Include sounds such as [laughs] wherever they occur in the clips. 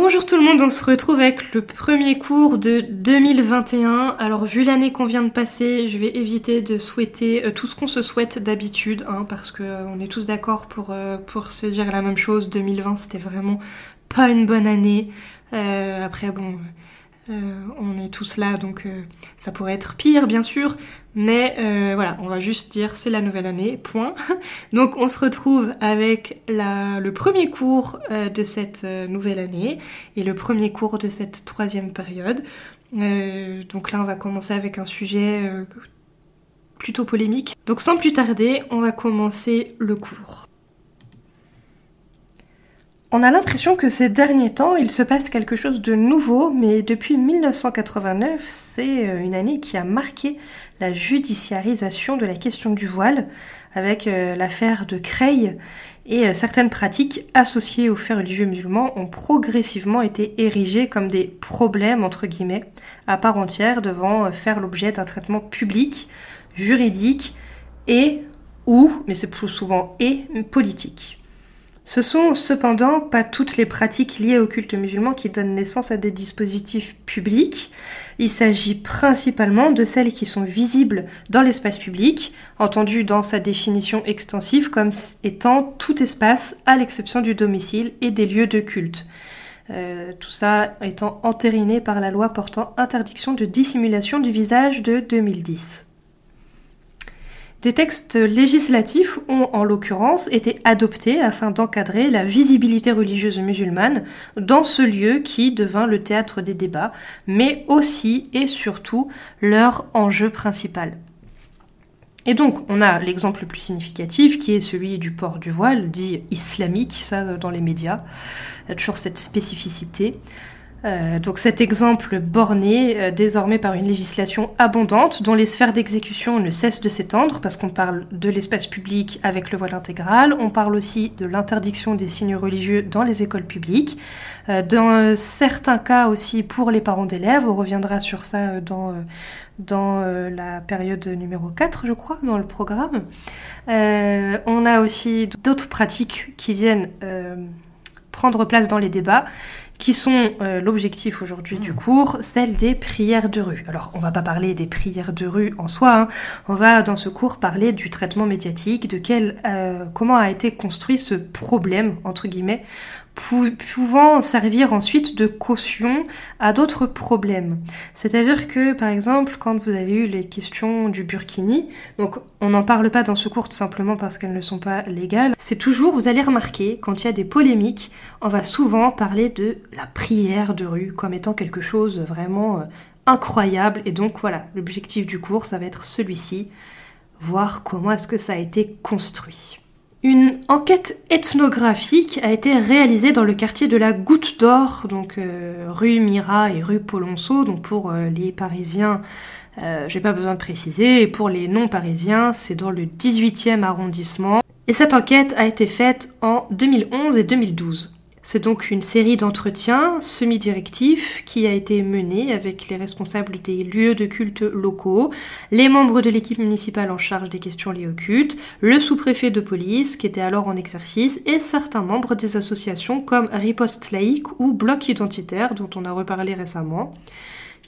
Bonjour tout le monde, on se retrouve avec le premier cours de 2021. Alors vu l'année qu'on vient de passer, je vais éviter de souhaiter euh, tout ce qu'on se souhaite d'habitude, hein, parce qu'on euh, est tous d'accord pour, euh, pour se dire la même chose. 2020 c'était vraiment pas une bonne année. après bon, on est tous là, donc ça pourrait être pire bien sûr. Mais euh, voilà, on va juste dire c'est la nouvelle année, point. [laughs] Donc on se retrouve avec le premier cours euh, de cette euh, nouvelle année et le premier cours de cette troisième période. donc là on va commencer avec un sujet plutôt polémique. Donc sans plus tarder, on va commencer le cours. On a l'impression que ces derniers temps, il se passe quelque chose de nouveau, mais depuis 1989, c'est une année qui a marqué la judiciarisation de la question du voile, avec euh, l'affaire de Creil, et euh, certaines pratiques associées aux faits religieux musulmans ont progressivement été érigées comme des problèmes, entre guillemets, à part entière, devant euh, faire l'objet d'un traitement public, juridique et ou, mais c'est plus souvent et, politique. Ce sont cependant pas toutes les pratiques liées au culte musulman qui donnent naissance à des dispositifs publics. Il s'agit principalement de celles qui sont visibles dans l'espace public, entendu dans sa définition extensive comme étant tout espace à l'exception du domicile et des lieux de culte. Euh, tout ça étant entériné par la loi portant interdiction de dissimulation du visage de 2010. Des textes législatifs ont en l'occurrence été adoptés afin d'encadrer la visibilité religieuse musulmane dans ce lieu qui devint le théâtre des débats, mais aussi et surtout leur enjeu principal. Et donc, on a l'exemple le plus significatif qui est celui du port du voile, dit islamique, ça dans les médias. Toujours cette spécificité. Euh, donc cet exemple borné euh, désormais par une législation abondante dont les sphères d'exécution ne cessent de s'étendre parce qu'on parle de l'espace public avec le voile intégral, on parle aussi de l'interdiction des signes religieux dans les écoles publiques, euh, dans certains cas aussi pour les parents d'élèves, on reviendra sur ça dans, dans la période numéro 4 je crois dans le programme. on a aussi d'autres pratiques qui viennent prendre place dans les débats qui sont euh, l'objectif aujourd'hui du hmm. cours, celle des prières de rue. Alors, on va pas parler des prières de rue en soi, hein. on va dans ce cours parler du traitement médiatique, de quel, euh, comment a été construit ce problème, entre guillemets, pouvant servir ensuite de caution à d'autres problèmes. C'est-à-dire que, par exemple, quand vous avez eu les questions du burkini, donc on n'en parle pas dans ce cours tout simplement parce qu'elles ne sont pas légales, c'est toujours, vous allez remarquer, quand il y a des polémiques, on va souvent parler de la prière de rue comme étant quelque chose vraiment euh, incroyable. Et donc voilà, l'objectif du cours, ça va être celui-ci, voir comment est-ce que ça a été construit. Une enquête ethnographique a été réalisée dans le quartier de la Goutte d'Or, donc euh, rue Mira et rue Polonceau. Donc pour euh, les Parisiens, euh, j'ai pas besoin de préciser, et pour les non-parisiens, c'est dans le 18e arrondissement. Et cette enquête a été faite en 2011 et 2012. C'est donc une série d'entretiens semi-directifs qui a été menée avec les responsables des lieux de culte locaux, les membres de l'équipe municipale en charge des questions liées au culte, le sous-préfet de police qui était alors en exercice et certains membres des associations comme Riposte laïque ou Bloc identitaire dont on a reparlé récemment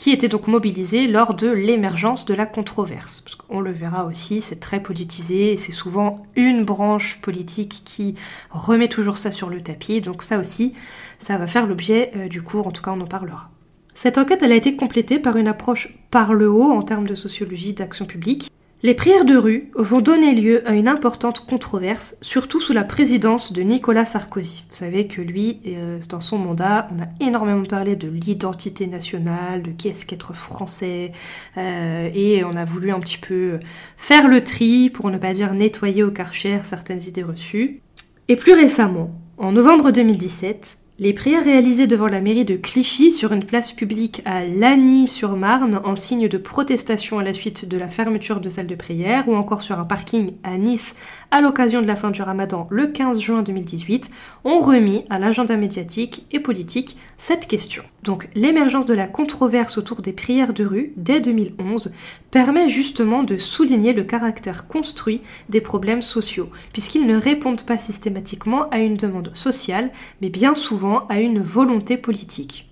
qui était donc mobilisé lors de l'émergence de la controverse. Parce qu'on le verra aussi, c'est très politisé c'est souvent une branche politique qui remet toujours ça sur le tapis. Donc ça aussi, ça va faire l'objet euh, du cours, en tout cas on en parlera. Cette enquête, elle a été complétée par une approche par le haut en termes de sociologie d'action publique, les prières de rue vont donner lieu à une importante controverse, surtout sous la présidence de Nicolas Sarkozy. Vous savez que lui, euh, dans son mandat, on a énormément parlé de l'identité nationale, de qu'est-ce qu'être français, euh, et on a voulu un petit peu faire le tri, pour ne pas dire nettoyer au karcher certaines idées reçues. Et plus récemment, en novembre 2017, les prières réalisées devant la mairie de Clichy sur une place publique à Lagny-sur-Marne en signe de protestation à la suite de la fermeture de salles de prière ou encore sur un parking à Nice à l'occasion de la fin du ramadan le 15 juin 2018 ont remis à l'agenda médiatique et politique cette question. Donc l'émergence de la controverse autour des prières de rue dès 2011 permet justement de souligner le caractère construit des problèmes sociaux puisqu'ils ne répondent pas systématiquement à une demande sociale mais bien souvent à une volonté politique.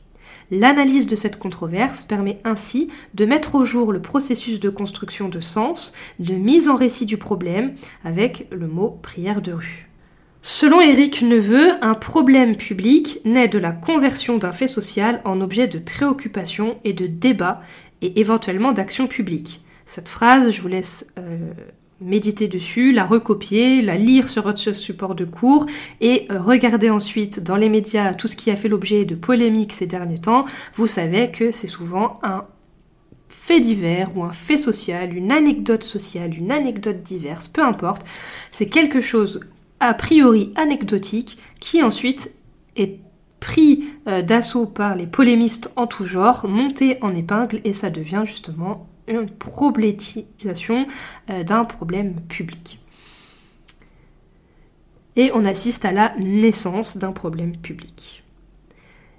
L'analyse de cette controverse permet ainsi de mettre au jour le processus de construction de sens, de mise en récit du problème, avec le mot prière de rue. Selon Éric Neveu, un problème public naît de la conversion d'un fait social en objet de préoccupation et de débat et éventuellement d'action publique. Cette phrase, je vous laisse euh, méditer dessus, la recopier, la lire sur votre support de cours et euh, regarder ensuite dans les médias tout ce qui a fait l'objet de polémiques ces derniers temps. Vous savez que c'est souvent un fait divers ou un fait social, une anecdote sociale, une anecdote diverse, peu importe. C'est quelque chose a priori anecdotique qui ensuite est pris euh, d'assaut par les polémistes en tout genre, monté en épingle et ça devient justement une problématisation euh, d'un problème public. Et on assiste à la naissance d'un problème public.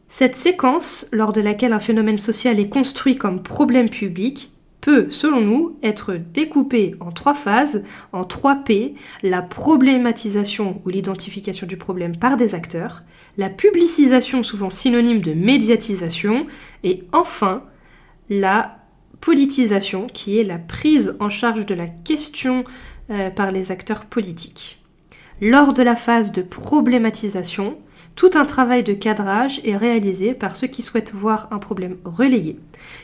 Cette séquence, lors de laquelle un phénomène social est construit comme problème public, peut, selon nous, être découpée en trois phases, en trois P, la problématisation ou l'identification du problème par des acteurs, la publicisation souvent synonyme de médiatisation, et enfin la politisation, qui est la prise en charge de la question euh, par les acteurs politiques. Lors de la phase de problématisation, tout un travail de cadrage est réalisé par ceux qui souhaitent voir un problème relayé.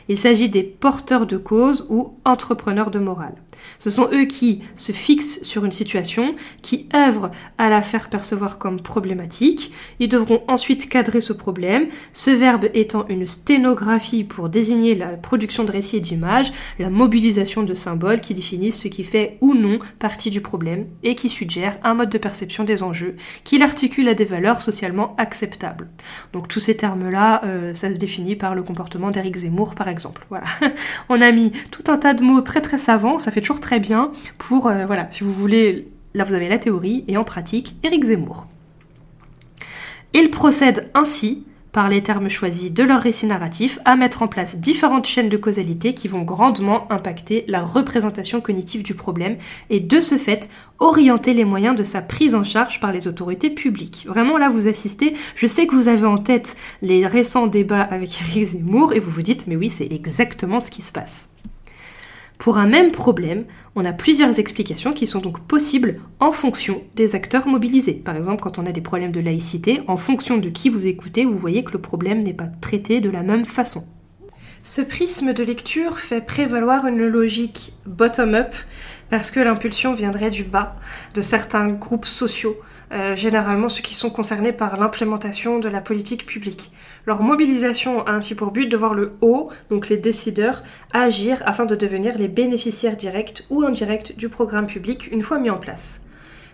Il s'agit des porteurs de cause ou entrepreneurs de morale. Ce sont eux qui se fixent sur une situation, qui œuvrent à la faire percevoir comme problématique. Ils devront ensuite cadrer ce problème, ce verbe étant une sténographie pour désigner la production de récits et d'images, la mobilisation de symboles qui définissent ce qui fait ou non partie du problème et qui suggèrent un mode de perception des enjeux, qui l'articule à des valeurs socialement acceptables. Donc tous ces termes-là, euh, ça se définit par le comportement d'Éric Zemmour par exemple. Voilà. [laughs] On a mis tout un tas de mots très très savants, ça fait toujours très bien pour, euh, voilà, si vous voulez, là vous avez la théorie et en pratique, Éric Zemmour. Il procède ainsi, par les termes choisis de leur récit narratif, à mettre en place différentes chaînes de causalité qui vont grandement impacter la représentation cognitive du problème et de ce fait orienter les moyens de sa prise en charge par les autorités publiques. Vraiment là vous assistez, je sais que vous avez en tête les récents débats avec Éric Zemmour et vous vous dites mais oui c'est exactement ce qui se passe. Pour un même problème, on a plusieurs explications qui sont donc possibles en fonction des acteurs mobilisés. Par exemple, quand on a des problèmes de laïcité, en fonction de qui vous écoutez, vous voyez que le problème n'est pas traité de la même façon. Ce prisme de lecture fait prévaloir une logique bottom-up parce que l'impulsion viendrait du bas, de certains groupes sociaux, euh, généralement ceux qui sont concernés par l'implémentation de la politique publique. Leur mobilisation a ainsi pour but de voir le haut, donc les décideurs, agir afin de devenir les bénéficiaires directs ou indirects du programme public une fois mis en place.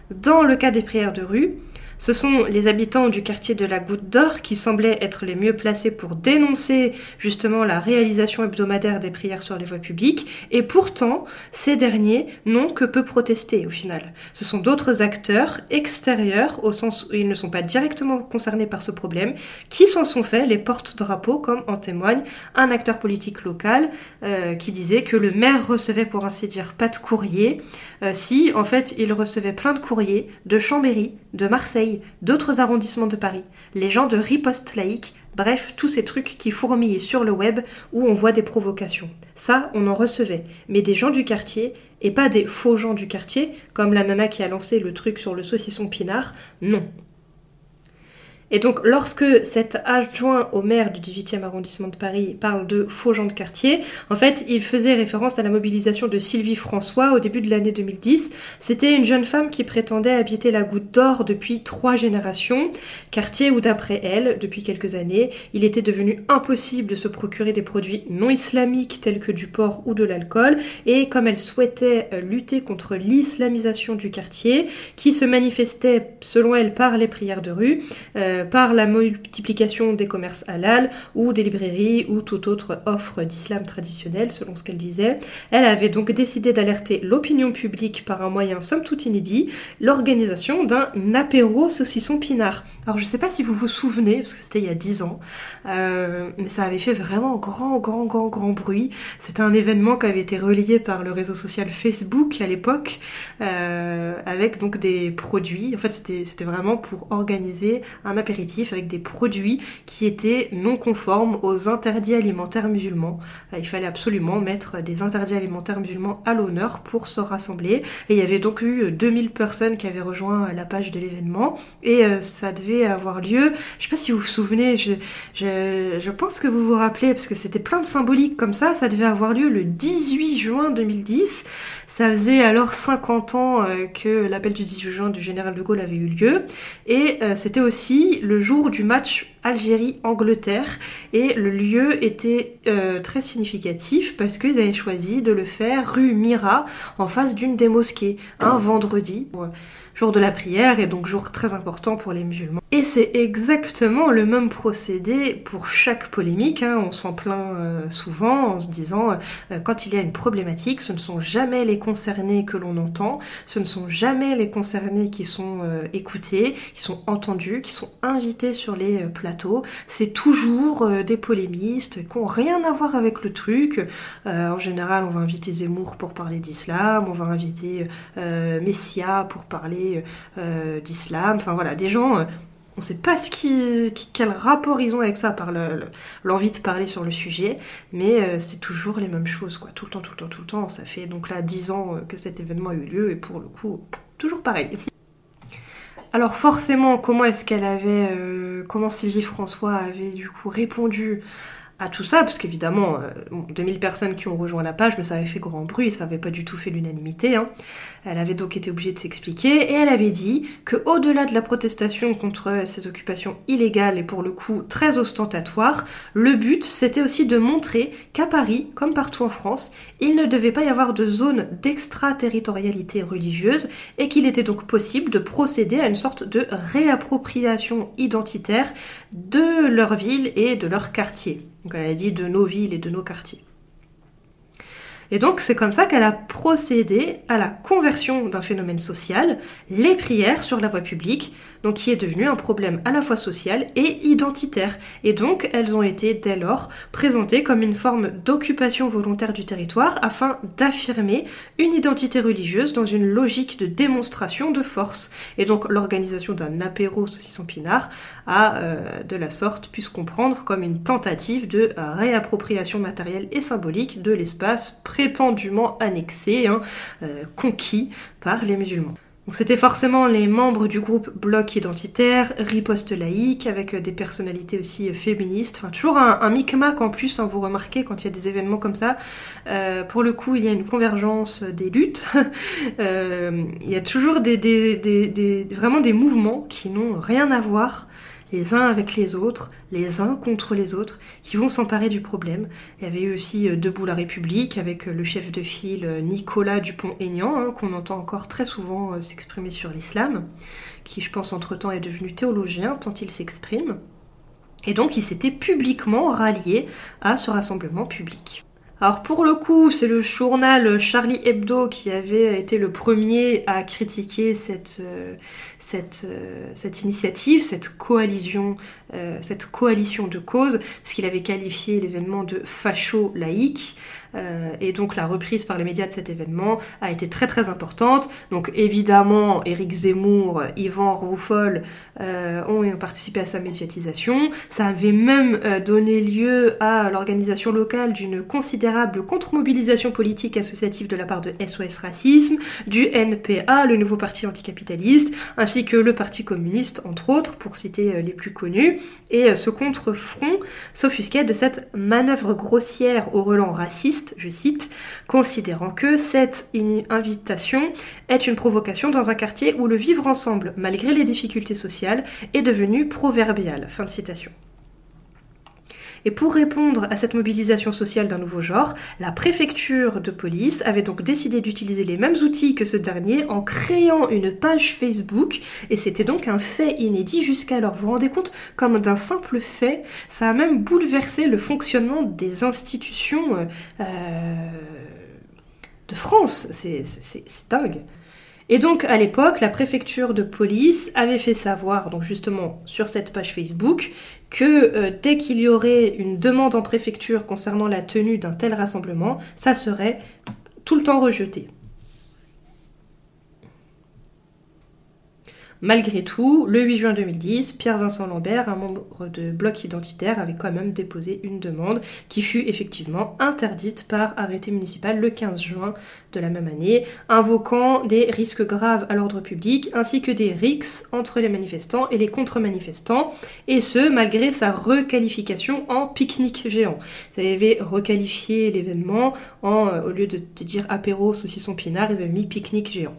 Dans le cas des prières de rue, ce sont les habitants du quartier de la Goutte d'Or qui semblaient être les mieux placés pour dénoncer justement la réalisation hebdomadaire des prières sur les voies publiques, et pourtant, ces derniers n'ont que peu protesté au final. Ce sont d'autres acteurs extérieurs, au sens où ils ne sont pas directement concernés par ce problème, qui s'en sont faits les porte-drapeaux, comme en témoigne un acteur politique local euh, qui disait que le maire recevait pour ainsi dire pas de courrier, euh, si en fait il recevait plein de courriers de Chambéry, de Marseille, d'autres arrondissements de Paris, les gens de riposte laïque, bref, tous ces trucs qui fourmillaient sur le web où on voit des provocations. Ça, on en recevait, mais des gens du quartier, et pas des faux gens du quartier, comme la nana qui a lancé le truc sur le saucisson pinard, non. Et donc, lorsque cet adjoint au maire du 18e arrondissement de Paris parle de faux gens de quartier, en fait, il faisait référence à la mobilisation de Sylvie François au début de l'année 2010. C'était une jeune femme qui prétendait habiter la Goutte d'Or depuis trois générations, quartier où, d'après elle, depuis quelques années, il était devenu impossible de se procurer des produits non islamiques tels que du porc ou de l'alcool, et comme elle souhaitait euh, lutter contre l'islamisation du quartier, qui se manifestait, selon elle, par les prières de rue, euh, par la multiplication des commerces halal ou des librairies ou toute autre offre d'islam traditionnel, selon ce qu'elle disait. Elle avait donc décidé d'alerter l'opinion publique par un moyen somme toute inédit, l'organisation d'un apéro saucisson pinard. Alors je sais pas si vous vous souvenez, parce que c'était il y a 10 ans, euh, mais ça avait fait vraiment grand, grand, grand, grand bruit. C'était un événement qui avait été relayé par le réseau social Facebook à l'époque, euh, avec donc des produits. En fait, c'était vraiment pour organiser un apéro avec des produits qui étaient non conformes aux interdits alimentaires musulmans. Euh, il fallait absolument mettre des interdits alimentaires musulmans à l'honneur pour se rassembler. Et il y avait donc eu 2000 personnes qui avaient rejoint la page de l'événement. Et ça devait avoir lieu, je sais pas si vous vous souvenez, je, je, pense que vous vous rappelez, parce que c'était plein de symboliques comme ça, ça devait avoir lieu le 18 juin 2010. Ça faisait alors 50 ans euh, que l'appel du 18 juin du général de Gaulle avait eu lieu. Et euh, c'était aussi le jour du match Algérie-Angleterre. Et le lieu était euh, très significatif parce qu'ils avaient choisi de le faire rue Mira, en face d'une des mosquées, un vendredi jour de la prière et donc jour très important pour les musulmans. Et c'est exactement le même procédé pour chaque polémique. Hein. On s'en plaint euh, souvent en se disant euh, quand il y a une problématique, ce ne sont jamais les concernés que l'on entend, ce ne sont jamais les concernés qui sont écoutés, qui sont entendus, qui sont invités sur les plateaux. C'est toujours des polémistes qui n'ont rien à voir avec le truc. en général, on va inviter Zemmour pour parler d'islam, on va inviter Messia pour parler euh, d'islam, enfin voilà, des gens, euh, on sait pas ce qui, quel rapport ils ont avec ça par l'envie de parler sur le sujet, mais euh, c'est toujours les mêmes choses, quoi, tout le temps, tout le temps, tout le temps. Ça fait donc là 10 ans que cet événement a eu lieu, et pour le coup, toujours pareil. [laughs] Alors forcément, comment est-ce qu'elle avait, comment Sylvie François avait du coup répondu à tout ça, parce qu'évidemment, 2000 personnes qui ont rejoint la page, mais ça avait fait grand bruit, ça avait pas du tout fait l'unanimité. Hein. Elle avait donc été obligée de s'expliquer et elle avait dit que au-delà de la protestation contre ces occupations illégales et pour le coup très ostentatoires, le but c'était aussi de montrer qu'à Paris, comme partout en France, il ne devait pas y avoir de zone d'extraterritorialité religieuse et qu'il était donc possible de procéder à une sorte de réappropriation identitaire de leur ville et de leur quartier. Donc elle a dit de nos villes et de nos quartiers. Et donc c'est comme ça qu'elle a procédé à la conversion d'un phénomène social, les prières sur la voie publique, donc qui est devenu un problème à la fois social et identitaire. Et donc elles ont été dès lors présentées comme une forme d'occupation volontaire du territoire afin d'affirmer une identité religieuse dans une logique de démonstration de force. Et donc l'organisation d'un apéro saucisson pinard a euh, de la sorte pu se comprendre comme une tentative de réappropriation matérielle et symbolique de l'espace prétendument annexé, hein, euh, conquis par les musulmans. Donc c'était forcément les membres du groupe Bloc Identitaire, Riposte Laïque, avec euh, des personnalités aussi euh, féministes. Enfin, toujours un, micmac en plus, hein, vous remarquez quand il y a des événements comme ça. pour le coup, il y a une convergence des luttes. [laughs] il y a toujours vraiment des mouvements qui n'ont rien à voir les uns avec les autres, les uns contre les autres, qui vont s'emparer du problème. Il y avait eu aussi euh, Debout la République, avec euh, le chef de file euh, Nicolas Dupont-Aignan, hein, qu'on entend encore très souvent s'exprimer sur l'islam, qui je pense entre-temps est devenu théologien tant il s'exprime. Et donc il s'était publiquement rallié à ce rassemblement public. Alors pour le coup, c'est le journal Charlie Hebdo qui avait été le premier à critiquer cette, cette, cette initiative, cette coalition euh, cette coalition de causes, parce qu'il avait qualifié l'événement de facho-laïque, euh, et donc la reprise par les médias de cet événement a été très très importante. Donc évidemment, Éric Zemmour, Yvan Rouffol euh, ont participé à sa médiatisation. Ça avait même donné lieu à l'organisation locale d'une considérable contre-mobilisation politique associative de la part de SOS Racisme, du NPA, le nouveau parti anticapitaliste, ainsi que le Parti communiste, entre autres, pour citer les plus connus et euh, ce contre-front s'offusquait de cette manœuvre grossière au relent raciste, je cite, considérant que cette invitation est une provocation dans un quartier où le vivre ensemble, malgré les difficultés sociales, est devenu proverbial. Fin de citation. Et pour répondre à cette mobilisation sociale d'un nouveau genre, la préfecture de police avait donc décidé d'utiliser les mêmes outils que ce dernier en créant une page Facebook, et c'était donc un fait inédit jusqu'alors. Vous vous rendez compte comme d'un simple fait, ça a même bouleversé le fonctionnement des institutions euh, euh, de France. C'est dingue. Et donc à l'époque, la préfecture de police avait fait savoir, donc justement sur cette page Facebook, que euh, dès qu'il y aurait une demande en préfecture concernant la tenue d'un tel rassemblement, ça serait tout le temps rejeté. Malgré tout, le 8 juin 2010, Pierre-Vincent Lambert, un membre de Bloc Identitaire, avait quand même déposé une demande qui fut effectivement interdite par arrêté municipal le 15 juin de la même année, invoquant des risques graves à l'ordre public ainsi que des rixes entre les manifestants et les contre-manifestants, et ce malgré sa requalification en pique-nique géant. Ils avaient requalifié l'événement en, euh, au lieu de, dire apéro, saucisson pinard, ils avaient mis pique-nique géant.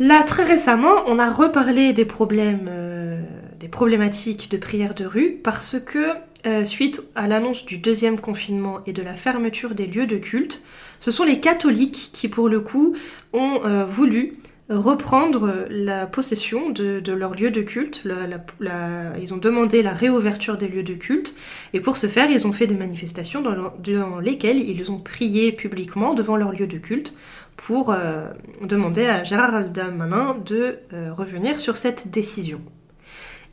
Là, très récemment, on a reparlé des problèmes, euh, des problématiques de prière de rue parce que euh, suite à l'annonce du deuxième confinement et de la fermeture des lieux de culte, ce sont les catholiques qui, pour le coup, ont euh, voulu reprendre la possession de, leur lieu de culte. ils ont demandé la réouverture des lieux de culte et pour ce faire, ils ont fait des manifestations dans, lesquelles ils ont prié publiquement devant leur lieu de culte pour euh, demander à Gérard Darmanin de euh, revenir sur cette décision.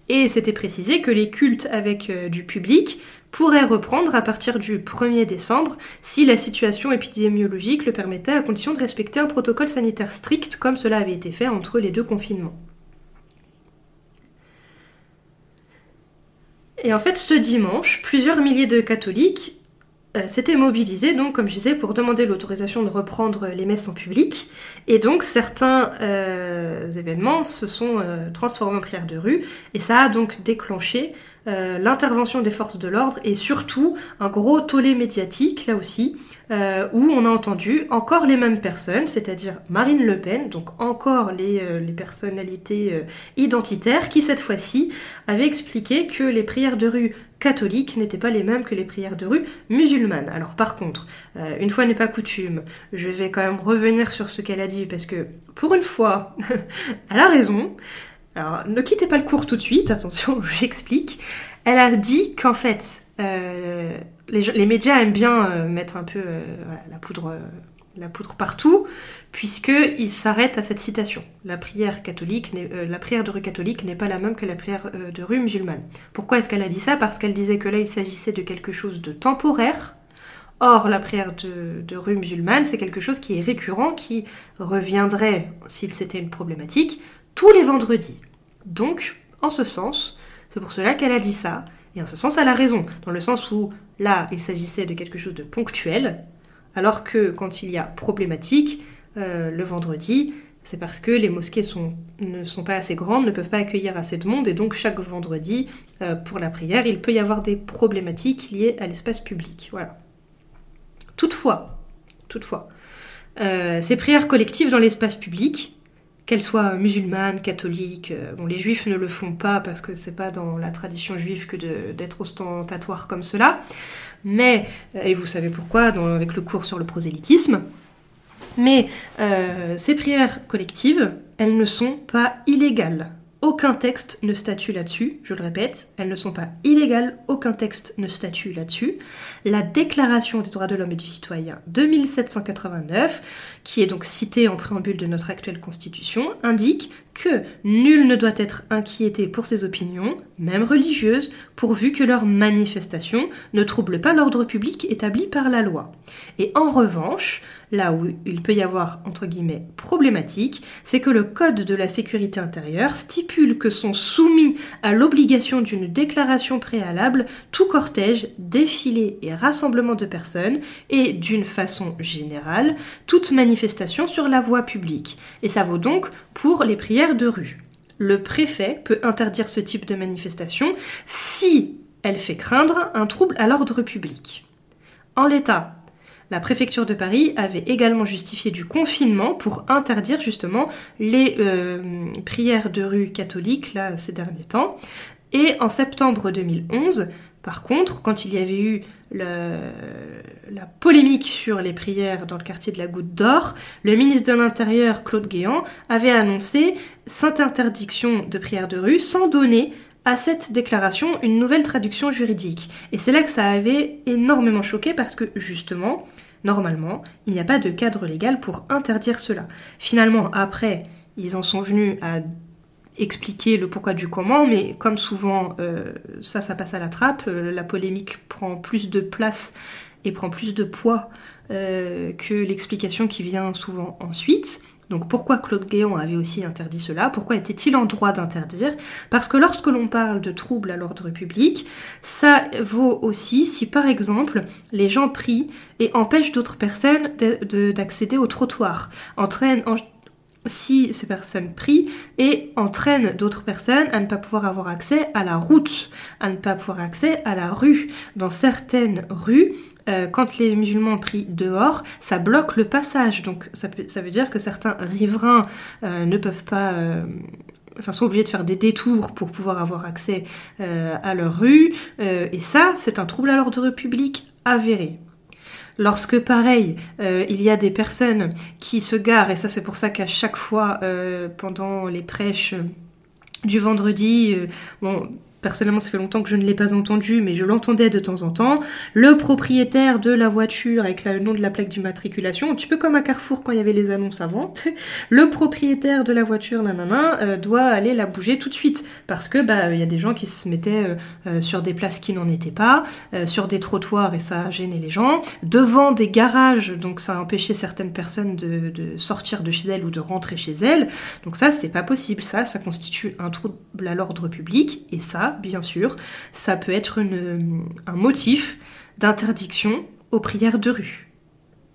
Et c'était précisé que les cultes avec euh, du public pourraient reprendre à partir du 1er décembre si la situation épidémiologique le permettait à condition de respecter un protocole sanitaire strict comme cela avait été fait entre les deux confinements. Et en fait, ce dimanche, plusieurs milliers de catholiques euh, s'était mobilisé, donc, comme je disais, pour demander l'autorisation de reprendre les messes en public. Et donc, certains euh, événements se sont euh, transformés en prières de rue, et ça a donc déclenché euh, l'intervention des forces de l'ordre et surtout un gros tollé médiatique, là aussi, euh, où on a entendu encore les mêmes personnes, c'est-à-dire Marine Le Pen, donc encore les, euh, les personnalités identitaires, qui cette fois-ci avaient expliqué que les prières de rue catholiques n'étaient pas les mêmes que les prières de rue musulmanes. Alors par contre, une fois n'est pas coutume, je vais quand même revenir sur ce qu'elle a dit parce que pour une fois, [laughs] elle a raison. Alors, ne quittez pas le cours tout de suite, attention, [laughs] j'explique. Elle a dit qu'en fait, euh, les, médias aiment bien euh, mettre un peu euh, la, poudre, la poudre partout, puisqu'ils s'arrêtent à cette citation. La prière, catholique la prière de rue catholique n'est pas la même que la prière de rue musulmane. Pourquoi est-ce qu'elle a dit ça? Parce qu'elle disait que là, il s'agissait de quelque chose de temporaire. Or, la prière de, de rue musulmane, c'est quelque chose qui est récurrent, qui reviendrait, s'il c'était une problématique, tous les vendredis. Donc, en ce sens, c'est pour cela qu'elle a dit ça, et en ce sens, elle a raison, dans le sens où là, il s'agissait de quelque chose de ponctuel, alors que quand il y a problématique, euh, le vendredi, c'est parce que les mosquées ne sont pas assez grandes, ne peuvent pas accueillir assez de monde, et donc chaque vendredi, euh, pour la prière, il peut y avoir des problématiques liées à l'espace public. Voilà. Toutefois, toutefois, euh, ces prières collectives dans l'espace public, qu'elle soit musulmane, catholique. Euh, bon, les juifs ne le font pas parce que c'est pas dans la tradition juive que d'être ostentatoire comme cela. Mais, euh, et vous savez pourquoi, avec le cours sur le prosélytisme. Mais euh, ces prières collectives, elles ne sont pas illégales. Aucun texte ne statue là-dessus, je le répète, elles ne sont pas illégales, aucun texte ne statue là-dessus. La Déclaration des droits de l'homme et du citoyen de 1789, qui est donc citée en préambule de notre actuelle Constitution, indique que nul ne doit être inquiété pour ses opinions, même religieuses, pourvu que leurs manifestations ne troublent pas l'ordre public établi par la loi. Et en revanche, là où il peut y avoir, entre guillemets, problématique, c'est que le Code de la sécurité intérieure stipule que sont soumis à l'obligation d'une déclaration préalable tout cortège, défilé et rassemblement de personnes, et d'une façon générale, toute manifestation sur la voie publique. Et ça vaut donc pour les prières de rue. Le préfet peut interdire ce type de manifestation si elle fait craindre un trouble à l'ordre public. En l'état, la préfecture de Paris avait également justifié du confinement pour interdire justement les euh, prières de rue catholiques là, ces derniers temps. Et en septembre 2011, par contre, quand il y avait eu la polémique sur les prières dans le quartier de la Goutte d'Or, le ministre de l'Intérieur, Claude Guéant, avait annoncé cette interdiction de prières de rue sans donner à cette déclaration une nouvelle traduction juridique. Et c'est là que ça avait énormément choqué parce que justement, Normalement, il n'y a pas de cadre légal pour interdire cela. Finalement, après, ils en sont venus à expliquer le pourquoi du comment, mais comme souvent, euh, ça, ça passe à la trappe, euh, la polémique prend plus de place et prend plus de poids euh, que l'explication qui vient souvent ensuite. Donc pourquoi Claude Guéant avait aussi interdit cela? Pourquoi était-il en droit d'interdire? Parce que lorsque l'on parle de troubles à l'ordre public, ça vaut aussi si par exemple les gens prient et empêchent d'autres personnes d'accéder au trottoir, entraînent, si ces personnes prient et entraînent d'autres personnes à ne pas pouvoir avoir accès à la route, à ne pas pouvoir accès à la rue. Dans certaines rues, euh, quand les musulmans prient dehors, ça bloque le passage. Donc ça, veut dire que certains riverains euh, ne peuvent pas... Euh, enfin, sont obligés de faire des détours pour pouvoir avoir accès à leur rue. et ça, c'est un trouble à l'ordre public avéré. Lorsque, pareil, euh, il y a des personnes qui se garent, et ça c'est pour ça qu'à chaque fois, euh, pendant les prêches du vendredi, euh, bon, personnellement ça fait longtemps que je ne l'ai pas entendu, mais je l'entendais de temps en temps, le propriétaire de la voiture avec le nom de la plaque d'immatriculation, un petit peu comme à Carrefour quand il y avait les annonces avant, [laughs] le propriétaire de la voiture, nanana, euh, doit aller la bouger tout de suite, parce que bah il y a des gens qui se mettaient euh, euh, sur des places qui n'en étaient pas, sur des trottoirs et ça gênait les gens, devant des garages, donc ça empêchait certaines personnes de, de sortir de chez elles ou de rentrer chez elles, donc ça c'est pas possible, ça ça constitue un trouble à l'ordre public, et ça bien sûr, ça peut être un motif d'interdiction aux prières de rue.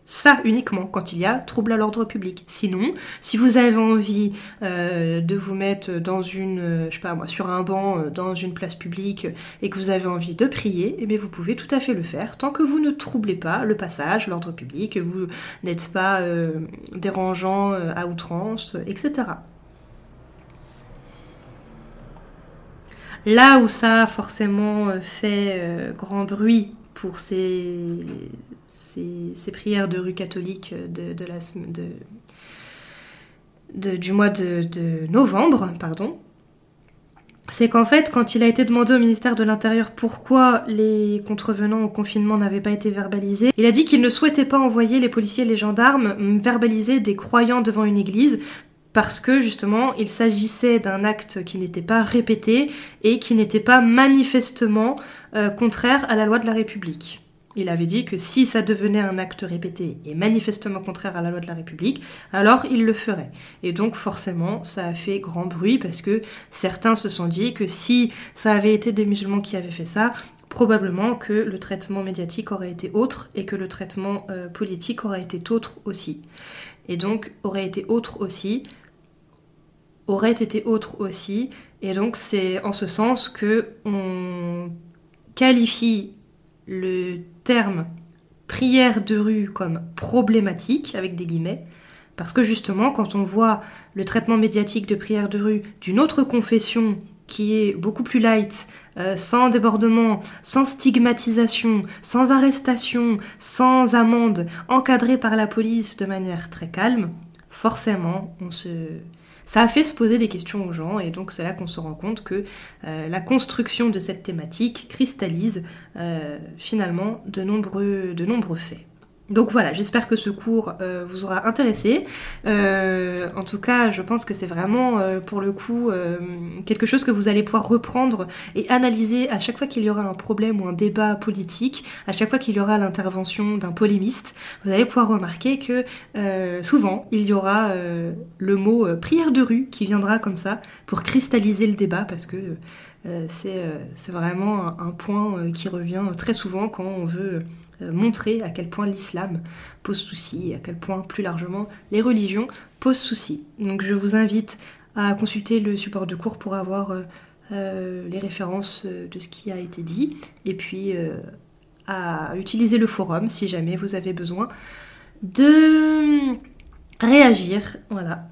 Ça uniquement quand il y a trouble à l'ordre public. Sinon, si vous avez envie euh, de vous mettre dans une, euh, sais pas moi, sur un banc euh, dans une place publique et que vous avez envie de prier, eh vous pouvez tout à fait le faire tant que vous ne troublez pas le passage, l'ordre public, que vous n'êtes pas dérangeant à outrance, etc. Là où ça a forcément euh, fait euh, grand bruit pour ces, ces, prières de rue catholique de, la, de, du mois de, novembre, pardon, c'est qu'en fait, quand il a été demandé au ministère de l'Intérieur pourquoi les contrevenants au confinement n'avaient pas été verbalisés, il a dit qu'il ne souhaitait pas envoyer les policiers et les gendarmes verbaliser des croyants devant une église parce que justement il s'agissait d'un acte qui n'était pas répété et qui n'était pas manifestement euh, contraire à la loi de la République. Il avait dit que si ça devenait un acte répété et manifestement contraire à la loi de la République, alors il le ferait. Et donc forcément, ça a fait grand bruit parce que certains se sont dit que si ça avait été des musulmans qui avaient fait ça, probablement que le traitement médiatique aurait été autre et que le traitement euh, politique aurait été autre aussi. Et donc aurait été autre aussi aurait été autre aussi. Et donc c'est en ce sens que on qualifie le terme prière de rue comme problématique avec des guillemets parce que justement quand on voit le traitement médiatique de prière de rue d'une autre confession qui est beaucoup plus light, euh, sans débordement, sans stigmatisation, sans arrestation, sans amende, encadré par la police de manière très calme, forcément on se ça a fait se poser des questions aux gens et donc c'est là qu'on se rend compte que euh, la construction de cette thématique cristallise euh, finalement de nombreux, de nombreux faits. Donc voilà, j'espère que ce cours euh, vous aura intéressé. Euh, en tout cas, je pense que c'est vraiment euh, pour le coup quelque chose que vous allez pouvoir reprendre et analyser à chaque fois qu'il y aura un problème ou un débat politique, à chaque fois qu'il y aura l'intervention d'un polémiste. Vous allez pouvoir remarquer que souvent il y aura le mot prière de rue qui viendra comme ça pour cristalliser le débat parce que c'est vraiment un, point qui revient très souvent quand on veut montrer à quel point l'islam pose souci à quel point plus largement les religions posent souci. Donc je vous invite à consulter le support de cours pour avoir euh, euh, les références de ce qui a été dit et puis à utiliser le forum si jamais vous avez besoin de réagir. Voilà.